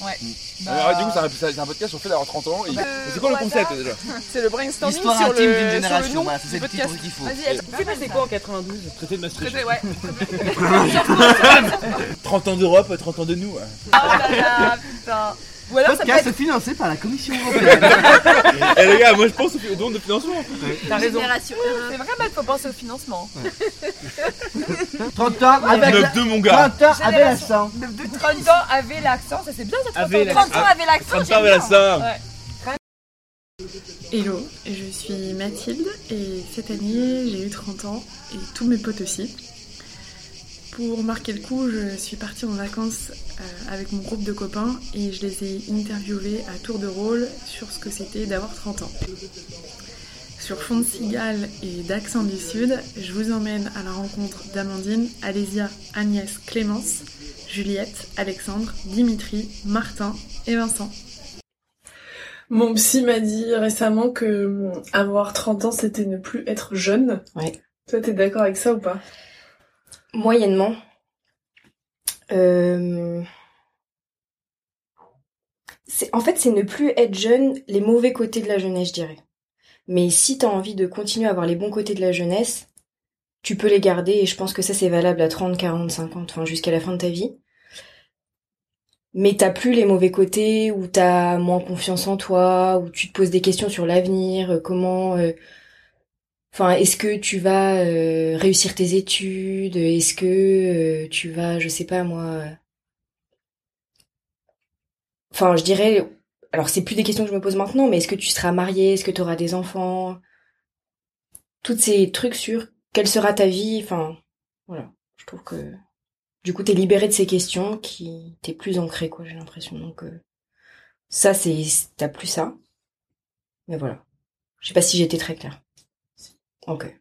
Ouais. Bah, Alors, du coup, c'est un, c'est un podcast sur le fait d'avoir 30 ans. Et... Bah, c'est quoi le concept déjà? C'est le brainstorming L'histoire sur intime le, d'une sur le génération, voilà, c'est cette petite qu'il faut. Vas-y, elle s'est passé quoi en 92 Traité de Maastricht. Traité, ouais. 30 ans d'Europe, 30 ans de nous. Oh là là, putain. Ou alors ça peut Podcast être... financé par la Commission européenne. Eh les gars, moi je pense au don de financement. T'as raison. Génération C'est vrai, il faut penser au financement. 30 ans avec la... 9-2 mon gars. 30 ans avec l'accent. De, de 30 ans avait l'accent, ça c'est bien ça 30 Avait ans. 30 l'accent. ans avait l'accent. 30 ans avec l'accent. Ouais. Hello, je suis Mathilde et cette année j'ai eu 30 ans et tous mes potes aussi. Pour marquer le coup, je suis partie en vacances euh, avec mon groupe de copains et je les ai interviewés à tour de rôle sur ce que c'était d'avoir 30 ans. Sur fond de cigale et d'accent du sud, je vous emmène à la rencontre d'Amandine, Alésia, Agnès, Clémence, Juliette, Alexandre, Dimitri, Martin et Vincent. Mon psy m'a dit récemment que hum, avoir 30 ans, c'était ne plus être jeune. Ouais. Toi, t'es d'accord avec ça ou pas? Moyennement. Euh, En fait, c'est ne plus être jeune, les mauvais côtés de la jeunesse, je dirais. Mais si t'as envie de continuer à avoir les bons côtés de la jeunesse, tu peux les garder et je pense que ça c'est valable à 30, 40, 50, enfin jusqu'à la fin de ta vie. Mais t'as plus les mauvais côtés, où t'as moins confiance en toi, où tu te poses des questions sur l'avenir, comment... euh, Enfin, est-ce que tu vas euh, réussir tes études? Est-ce que euh, tu vas, je sais pas moi. euh, Enfin, je dirais. Alors, c'est plus des questions que je me pose maintenant, mais est-ce que tu seras marié Est-ce que tu auras des enfants? Toutes ces trucs sur quelle sera ta vie. Enfin, voilà. Je trouve que du coup, t'es libéré de ces questions qui t'es plus ancré, quoi. J'ai l'impression. Donc, ça, c'est t'as plus ça. Mais voilà. Je sais pas si été très claire. Ok.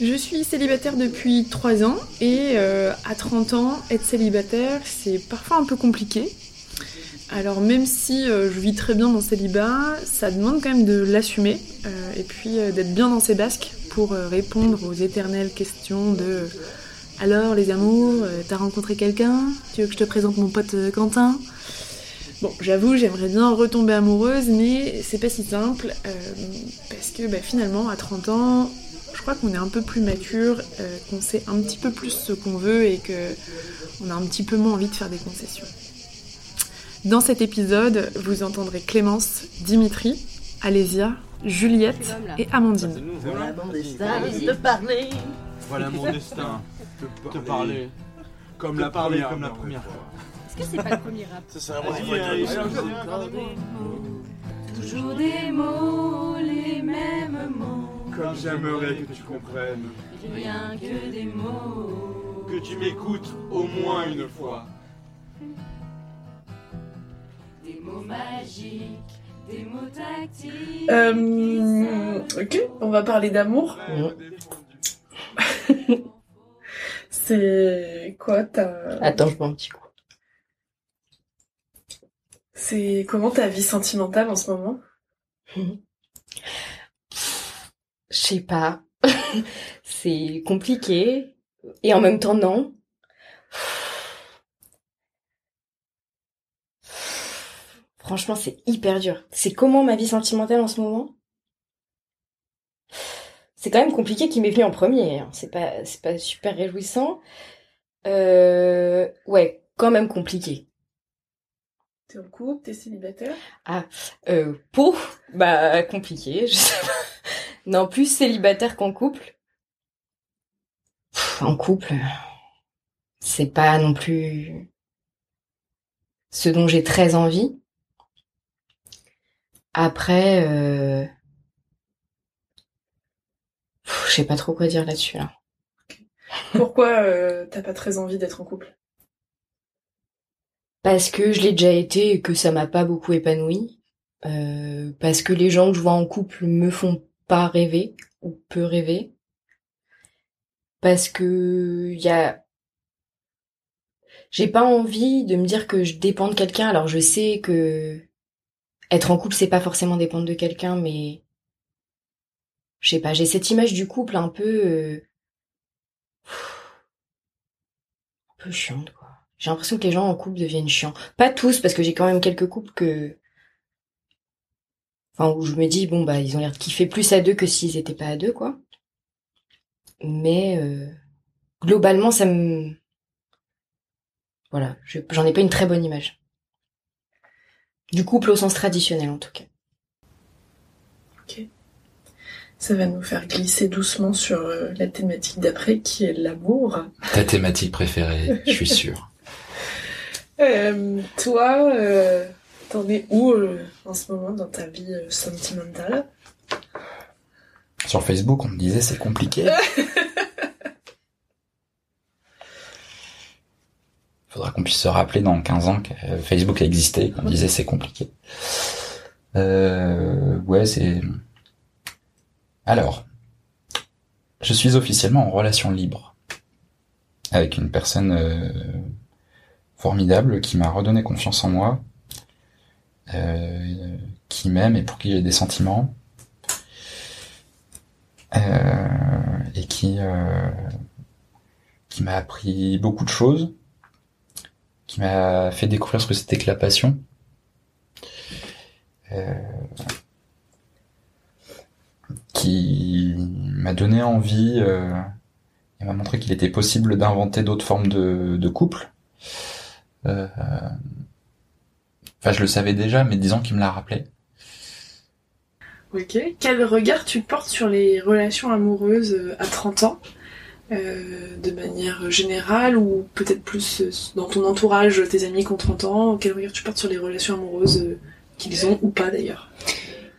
Je suis célibataire depuis 3 ans et euh, à 30 ans, être célibataire, c'est parfois un peu compliqué. Alors même si euh, je vis très bien le célibat, ça demande quand même de l'assumer euh, et puis euh, d'être bien dans ses basques pour euh, répondre aux éternelles questions de alors les amours, euh, t'as rencontré quelqu'un? Tu veux que je te présente mon pote Quentin? Bon, j'avoue, j'aimerais bien retomber amoureuse, mais c'est pas si simple euh, parce que bah, finalement, à 30 ans, je crois qu'on est un peu plus mature, euh, qu'on sait un petit peu plus ce qu'on veut et que on a un petit peu moins envie de faire des concessions. Dans cet épisode, vous entendrez Clémence, Dimitri, Alésia, Juliette et Amandine. Voilà mon destin de parler. Voilà mon destin, te parler. Comme la parler première, comme la première fois. Est-ce que c'est pas le premier rap Ça, c'est allez, là. Toujours des mots, les mêmes mots. Comme j'aimerais que tu comprennes, Rien que des mots. que tu m'écoutes au moins une fois. Des mots magiques, des mots tactiques. Euh, ok, on va parler d'amour. C'est quoi ta... Attends, je bois un petit coup. C'est comment ta vie sentimentale en ce moment? Je sais pas. c'est compliqué. Et en même temps, non. Franchement, c'est hyper dur. C'est comment ma vie sentimentale en ce moment? C'est quand même compliqué qui m'est venu en premier. hein. C'est pas, c'est pas super réjouissant. Euh, ouais, quand même compliqué. T'es en couple, t'es célibataire? Euh, pour, bah, compliqué, je sais pas. Non, plus célibataire qu'en couple. Pff, en couple, c'est pas non plus ce dont j'ai très envie. Après, euh... je sais pas trop quoi dire là-dessus, là. Pourquoi euh, t'as pas très envie d'être en couple? Parce que je l'ai déjà été et que ça m'a pas beaucoup épanoui. Euh, parce que les gens que je vois en couple me font pas rêver ou peu rêver. Parce que y a j'ai pas envie de me dire que je dépends de quelqu'un. Alors je sais que être en couple c'est pas forcément dépendre de quelqu'un mais je sais pas, j'ai cette image du couple un peu euh, un peu chiante quoi. J'ai l'impression que les gens en couple deviennent chiants. Pas tous, parce que j'ai quand même quelques couples que... Enfin, où je me dis, bon, bah, ils ont l'air de kiffer plus à deux que s'ils étaient pas à deux, quoi. Mais, euh, globalement, ça me... Voilà, je- j'en ai pas une très bonne image. Du couple au sens traditionnel, en tout cas. Ça va nous faire glisser doucement sur euh, la thématique d'après, qui est l'amour. Ta thématique préférée, je suis sûr. Euh, toi, euh, t'en es où euh, en ce moment dans ta vie sentimentale? Sur Facebook, on me disait c'est compliqué. Faudra qu'on puisse se rappeler dans 15 ans que Facebook a existé, qu'on disait c'est compliqué. Ouais, c'est... Alors, je suis officiellement en relation libre avec une personne formidable qui m'a redonné confiance en moi, euh, qui m'aime et pour qui j'ai des sentiments, euh, et qui euh, qui m'a appris beaucoup de choses, qui m'a fait découvrir ce que c'était que la passion. Euh, qui m'a donné envie euh, et m'a montré qu'il était possible d'inventer d'autres formes de, de couple. Euh, Enfin, je le savais déjà, mais disons qu'il me l'a rappelé. Ok. Quel regard tu portes sur les relations amoureuses euh, à 30 ans euh, de manière générale ou peut-être plus euh, dans ton entourage, tes amis qui ont 30 ans Quel regard tu portes sur les relations amoureuses euh, qu'ils ont ou pas d'ailleurs?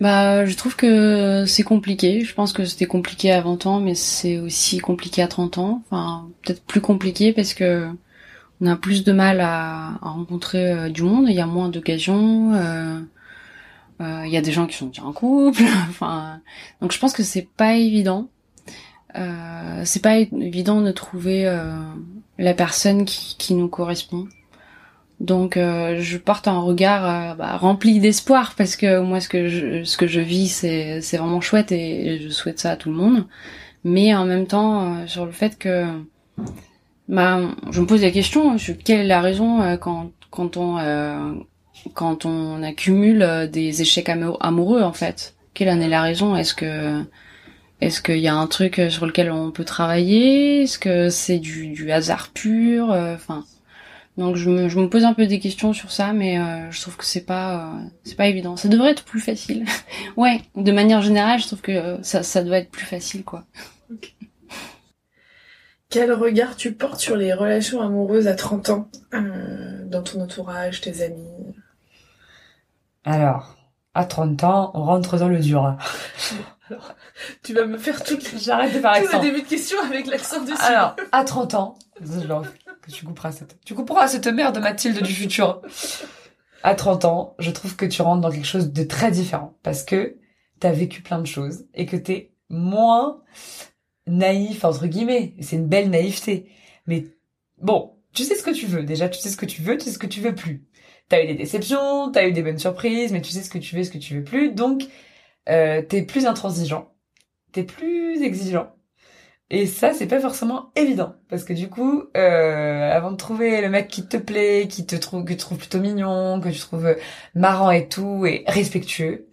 Bah, je trouve que c'est compliqué. Je pense que c'était compliqué à 20 ans, mais c'est aussi compliqué à 30 ans. Enfin, peut-être plus compliqué parce que on a plus de mal à, rencontrer euh, du monde. Il y a moins d'occasions. euh, euh, Il y a des gens qui sont déjà en couple. enfin, donc je pense que c'est pas évident. Euh, c'est pas évident de trouver la personne qui, nous correspond. Donc je porte un regard bah, rempli d'espoir parce que moi ce que je ce que je vis c'est c'est vraiment chouette et je souhaite ça à tout le monde. Mais en même temps sur le fait que bah je me pose la question sur quelle est la raison euh, quand quand on euh, quand on accumule euh, des échecs amou- amoureux en fait? Quelle en est la raison? Est-ce que est-ce qu'il y a un truc sur lequel on peut travailler? Est-ce que c'est du, du hasard pur Euh, Enfin, donc je me, je me pose un peu des questions sur ça, mais euh, je trouve que c'est pas euh, c'est pas évident. Ça devrait être plus facile. ouais, de manière générale, je trouve que euh, ça ça doit être plus facile quoi. Quel regard tu portes sur les relations amoureuses à 30 ans euh, dans ton entourage, tes amis? Alors, à 30 ans, on rentre dans le dur. Tu vas me faire toutes les, J'arrête de faire débuts de questions avec l'accent dessus. Alors, à 30 ans, que tu couperas cette, tu couperas cette merde Mathilde du futur. À 30 ans, je trouve que tu rentres dans quelque chose de très différent parce que t'as vécu plein de choses et que t'es moins naïf, entre guillemets. C'est une belle naïveté. Mais bon, tu sais ce que tu veux. Déjà, tu sais ce que tu veux, tu sais ce que tu veux plus. T'as eu des déceptions, t'as eu des bonnes surprises, mais tu sais ce que tu veux, ce que tu veux plus. Donc, euh, t'es plus intransigeant. T'es plus exigeant. Et ça, c'est pas forcément évident. Parce que du coup, euh, avant de trouver le mec qui te plaît, qui te trouve, que tu trouves plutôt mignon, que tu trouves marrant et tout, et respectueux,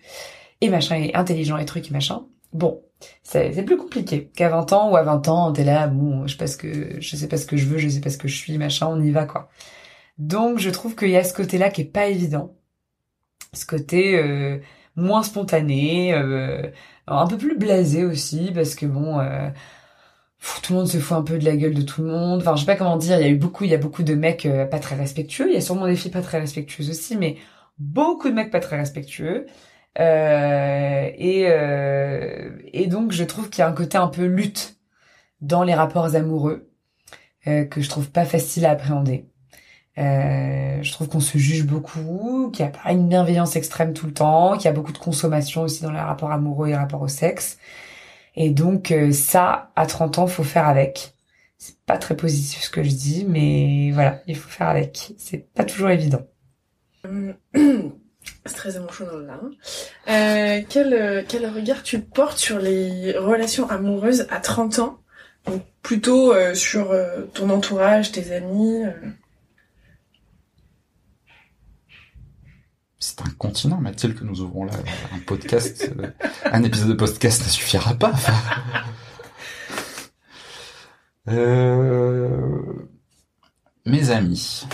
et machin, et intelligent et truc et machin, bon, c'est plus compliqué qu'à 20 ans, ou à 20 ans, t'es là, bon, je sais pas ce que, je sais pas ce que je veux, je sais pas ce que je suis, machin, on y va, quoi. Donc, je trouve qu'il y a ce côté-là qui est pas évident. Ce côté, euh, moins spontané, euh, un peu plus blasé aussi, parce que bon, euh, tout le monde se fout un peu de la gueule de tout le monde. Enfin, je sais pas comment dire, il y a eu beaucoup, il y a beaucoup de mecs euh, pas très respectueux. Il y a sûrement des filles pas très respectueuses aussi, mais beaucoup de mecs pas très respectueux. Euh, et, euh, et donc, je trouve qu'il y a un côté un peu lutte dans les rapports amoureux euh, que je trouve pas facile à appréhender. Euh, je trouve qu'on se juge beaucoup, qu'il n'y a pas une bienveillance extrême tout le temps, qu'il y a beaucoup de consommation aussi dans les rapports amoureux et les rapports au sexe. Et donc ça, à 30 ans, faut faire avec. C'est pas très positif ce que je dis, mais voilà, il faut faire avec. C'est pas toujours évident. C'est très émotionnel là. Hein. Euh, euh, quel, regard tu portes sur les relations amoureuses à 30 ans? Donc plutôt euh, sur ton entourage, tes amis C'est un continent, Mathilde, que nous ouvrons là. Un podcast, un épisode de podcast ne suffira pas. Mes amis.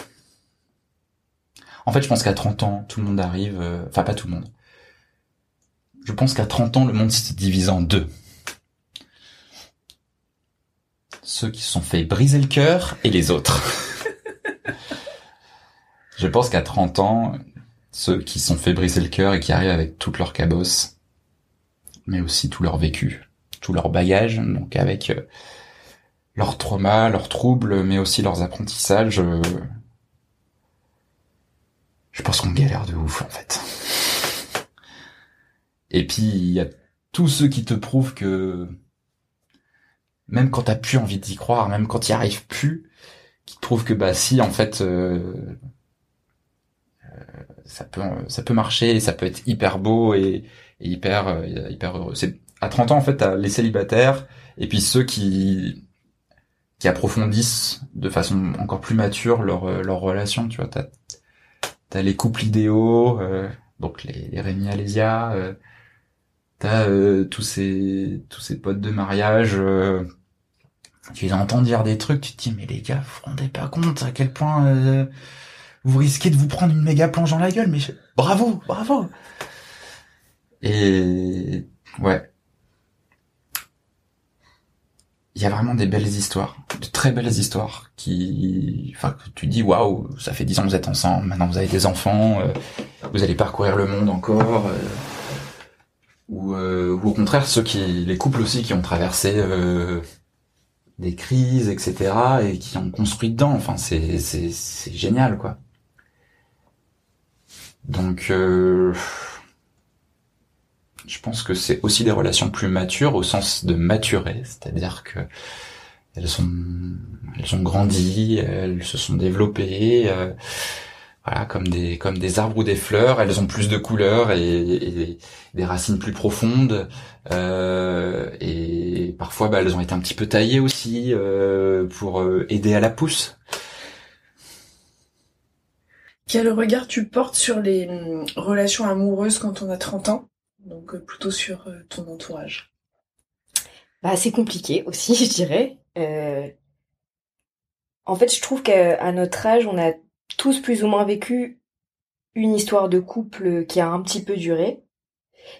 En fait, je pense qu'à 30 ans, tout le monde arrive... euh, Enfin, pas tout le monde. Je pense qu'à 30 ans, le monde s'est divisé en deux. Ceux qui se sont fait briser le cœur et les autres. Je pense qu'à 30 ans, ceux qui se sont fait briser le cœur et qui arrivent avec toute leur cabosse, mais aussi tout leur vécu, tout leur bagage, donc avec euh, leurs traumas, leurs troubles, mais aussi leurs apprentissages, euh, je pense qu'on galère de ouf en fait. Et puis il y a tous ceux qui te prouvent que même quand t'as plus envie d'y croire, même quand y arrives plus, qui te prouvent que bah si en fait euh, euh, ça peut ça peut marcher, ça peut être hyper beau et, et hyper euh, hyper heureux. C'est à 30 ans en fait t'as les célibataires et puis ceux qui qui approfondissent de façon encore plus mature leur leur relation, tu vois, t'as t'as les couples idéaux, euh, donc les, les Rémi Alésia, euh, t'as euh, tous ces tous ces potes de mariage, euh, tu les entends dire des trucs, tu te dis mais les gars, vous vous rendez pas compte à quel point vous risquez de vous prendre une méga plonge dans la gueule, mais bravo, bravo. Et ouais, il y a vraiment des belles histoires, de très belles histoires qui, enfin, que tu dis waouh, ça fait dix ans que vous êtes ensemble, maintenant vous avez des enfants, euh, vous allez parcourir le monde encore, euh, ou, euh, ou au contraire ceux qui, les couples aussi qui ont traversé euh, des crises, etc., et qui ont construit dedans. Enfin, c'est c'est c'est génial quoi. Donc, euh, je pense que c'est aussi des relations plus matures au sens de maturer, c'est-à-dire que elles sont, elles ont grandi, elles se sont développées, euh, voilà, comme des, comme des arbres ou des fleurs. Elles ont plus de couleurs et, des racines plus profondes. euh, et parfois, bah, elles ont été un petit peu taillées aussi euh, pour euh, aider à la pousse. Quel regard tu portes sur les hum, relations amoureuses quand on a 30 ans? Donc euh, plutôt sur euh, ton entourage. Bah, c'est compliqué aussi, je dirais. Euh, En fait, je trouve qu'à notre âge, on a tous plus ou moins vécu une histoire de couple qui a un petit peu duré.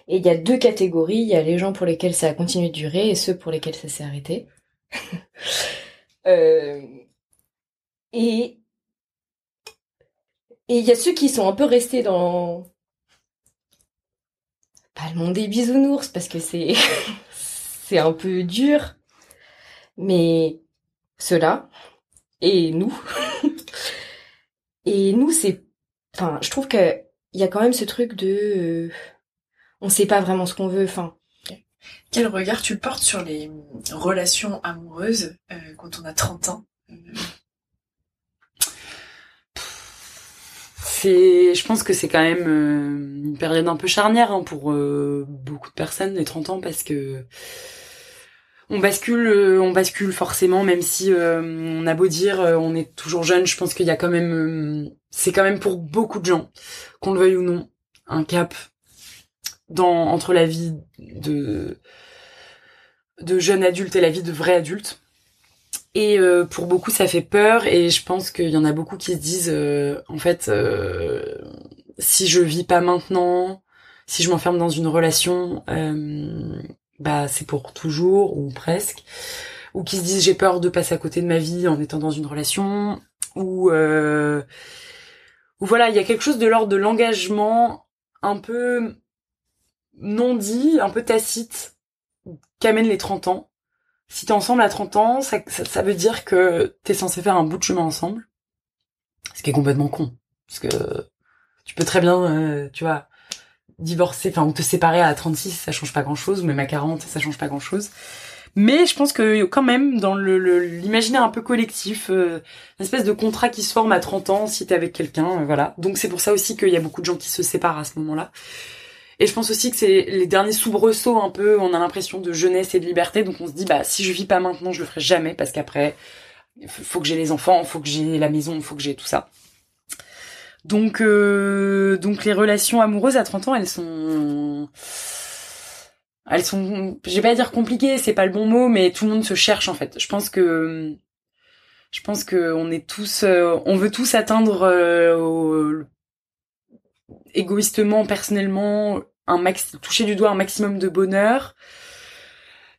Et il y a deux catégories. Il y a les gens pour lesquels ça a continué de durer et ceux pour lesquels ça s'est arrêté. Et et il y a ceux qui sont un peu restés dans pas le monde des bisounours parce que c'est c'est un peu dur, mais ceux-là et nous. Et nous c'est enfin je trouve que il y a quand même ce truc de euh, on sait pas vraiment ce qu'on veut enfin. Quel regard tu portes sur les relations amoureuses euh, quand on a 30 ans Euh, C'est, je pense que c'est quand même euh, une période un peu charnière hein, pour euh, beaucoup de personnes les 30 ans parce que on bascule, euh, on bascule forcément, même si on a beau dire on est toujours jeune, je pense qu'il y a quand même, c'est quand même pour beaucoup de gens, qu'on le veuille ou non, un cap dans entre la vie de de jeune adulte et la vie de vrai adulte. Et euh, pour beaucoup, ça fait peur. Et je pense qu'il y en a beaucoup qui se disent, euh, en fait, euh, si je vis pas maintenant, si je m'enferme dans une relation, bah c'est pour toujours ou presque. Ou qui se disent j'ai peur de passer à côté de ma vie en étant dans une relation. Ou ou voilà, il y a quelque chose de l'ordre de l'engagement un peu non dit, un peu tacite, qu'amènent les 30 ans si t'es ensemble à 30 ans, ça, veut dire que t'es censé faire un bout de chemin ensemble. Ce qui est complètement con. Parce que tu peux très bien, euh, tu vois, divorcer, enfin, ou te séparer à 36, ça change pas grand chose, ou même à 40, ça change pas grand chose. Mais je pense que quand même, dans l'imaginaire un peu collectif, euh, une espèce de contrat qui se forme à 30 ans si t'es avec quelqu'un, euh, voilà. Donc c'est pour ça aussi qu'il y a beaucoup de gens qui se séparent à ce moment-là. Et je pense aussi que c'est les derniers soubresauts un peu, on a l'impression de jeunesse et de liberté, donc on se dit bah si je vis pas maintenant, je le ferai jamais parce qu'après faut que j'ai les enfants, faut que j'ai la maison, faut que j'ai tout ça. Donc, euh, donc les relations amoureuses à 30 ans, elles sont, elles sont, je vais pas dire compliquées, c'est pas le bon mot, mais tout le monde se cherche en fait. Je pense que, je pense que on est tous, euh, on veut tous atteindre euh, égoïstement, personnellement, un toucher du doigt un maximum de bonheur.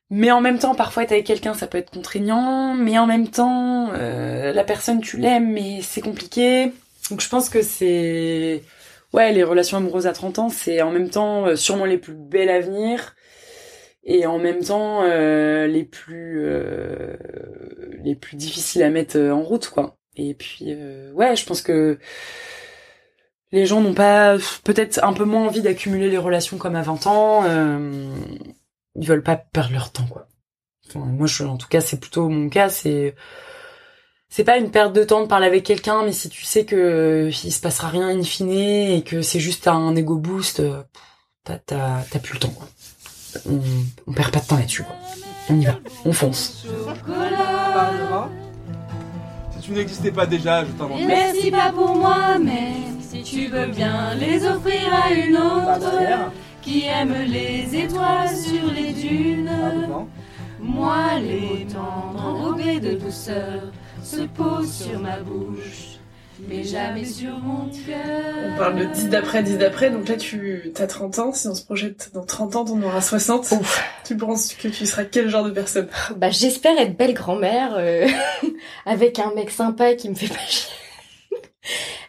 Mais en même temps, parfois être avec quelqu'un, ça peut être contraignant. Mais en même temps, euh, la personne, tu l'aimes, mais c'est compliqué. Donc je pense que c'est... Ouais, les relations amoureuses à 30 ans, c'est en même temps euh, sûrement les plus belles à venir. Et en même temps, euh, les plus... euh, les plus difficiles à mettre en route, quoi. Et puis, euh, ouais, je pense que les gens n'ont pas peut-être un peu moins envie d'accumuler les relations comme à 20 ans. euh, ils veulent pas perdre leur temps, quoi. Enfin, moi, je, en tout cas, c'est plutôt mon cas. C'est c'est pas une perte de temps de parler avec quelqu'un, mais si tu sais que il se passera rien in fine et que c'est juste un ego boost, euh, t'as t'as t'as plus le temps. Quoi. On, on perd pas de temps là-dessus. Quoi. On y va, on fonce. Si tu n'existais pas déjà, je t'invente. Merci pas pour moi, mais si tu veux bien les offrir à une autre qui aime les étoiles sur les dunes. Moi, les tendres enrobés de douceur se posent sur ma bouche, mais jamais sur mon cœur. On parle de 10 d'après, 10 d'après, donc là tu as 30 ans, si on se projette dans 30 ans, t'en auras 60. Tu penses que tu seras quel genre de personne? Bah j'espère être belle grand-mère euh, avec un mec sympa qui me fait pas chier.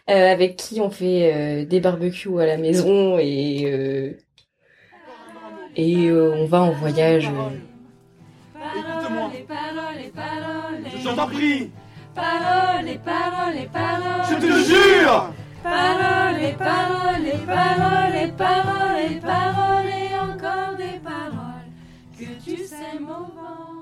Euh, avec qui on fait euh, des barbecues à la maison et euh, et euh, on va en voyage. Paroles et paroles et paroles. Je t'en prie Paroles. Je te jure Paroles paroles paroles paroles paroles et encore des paroles que tu sais au vent.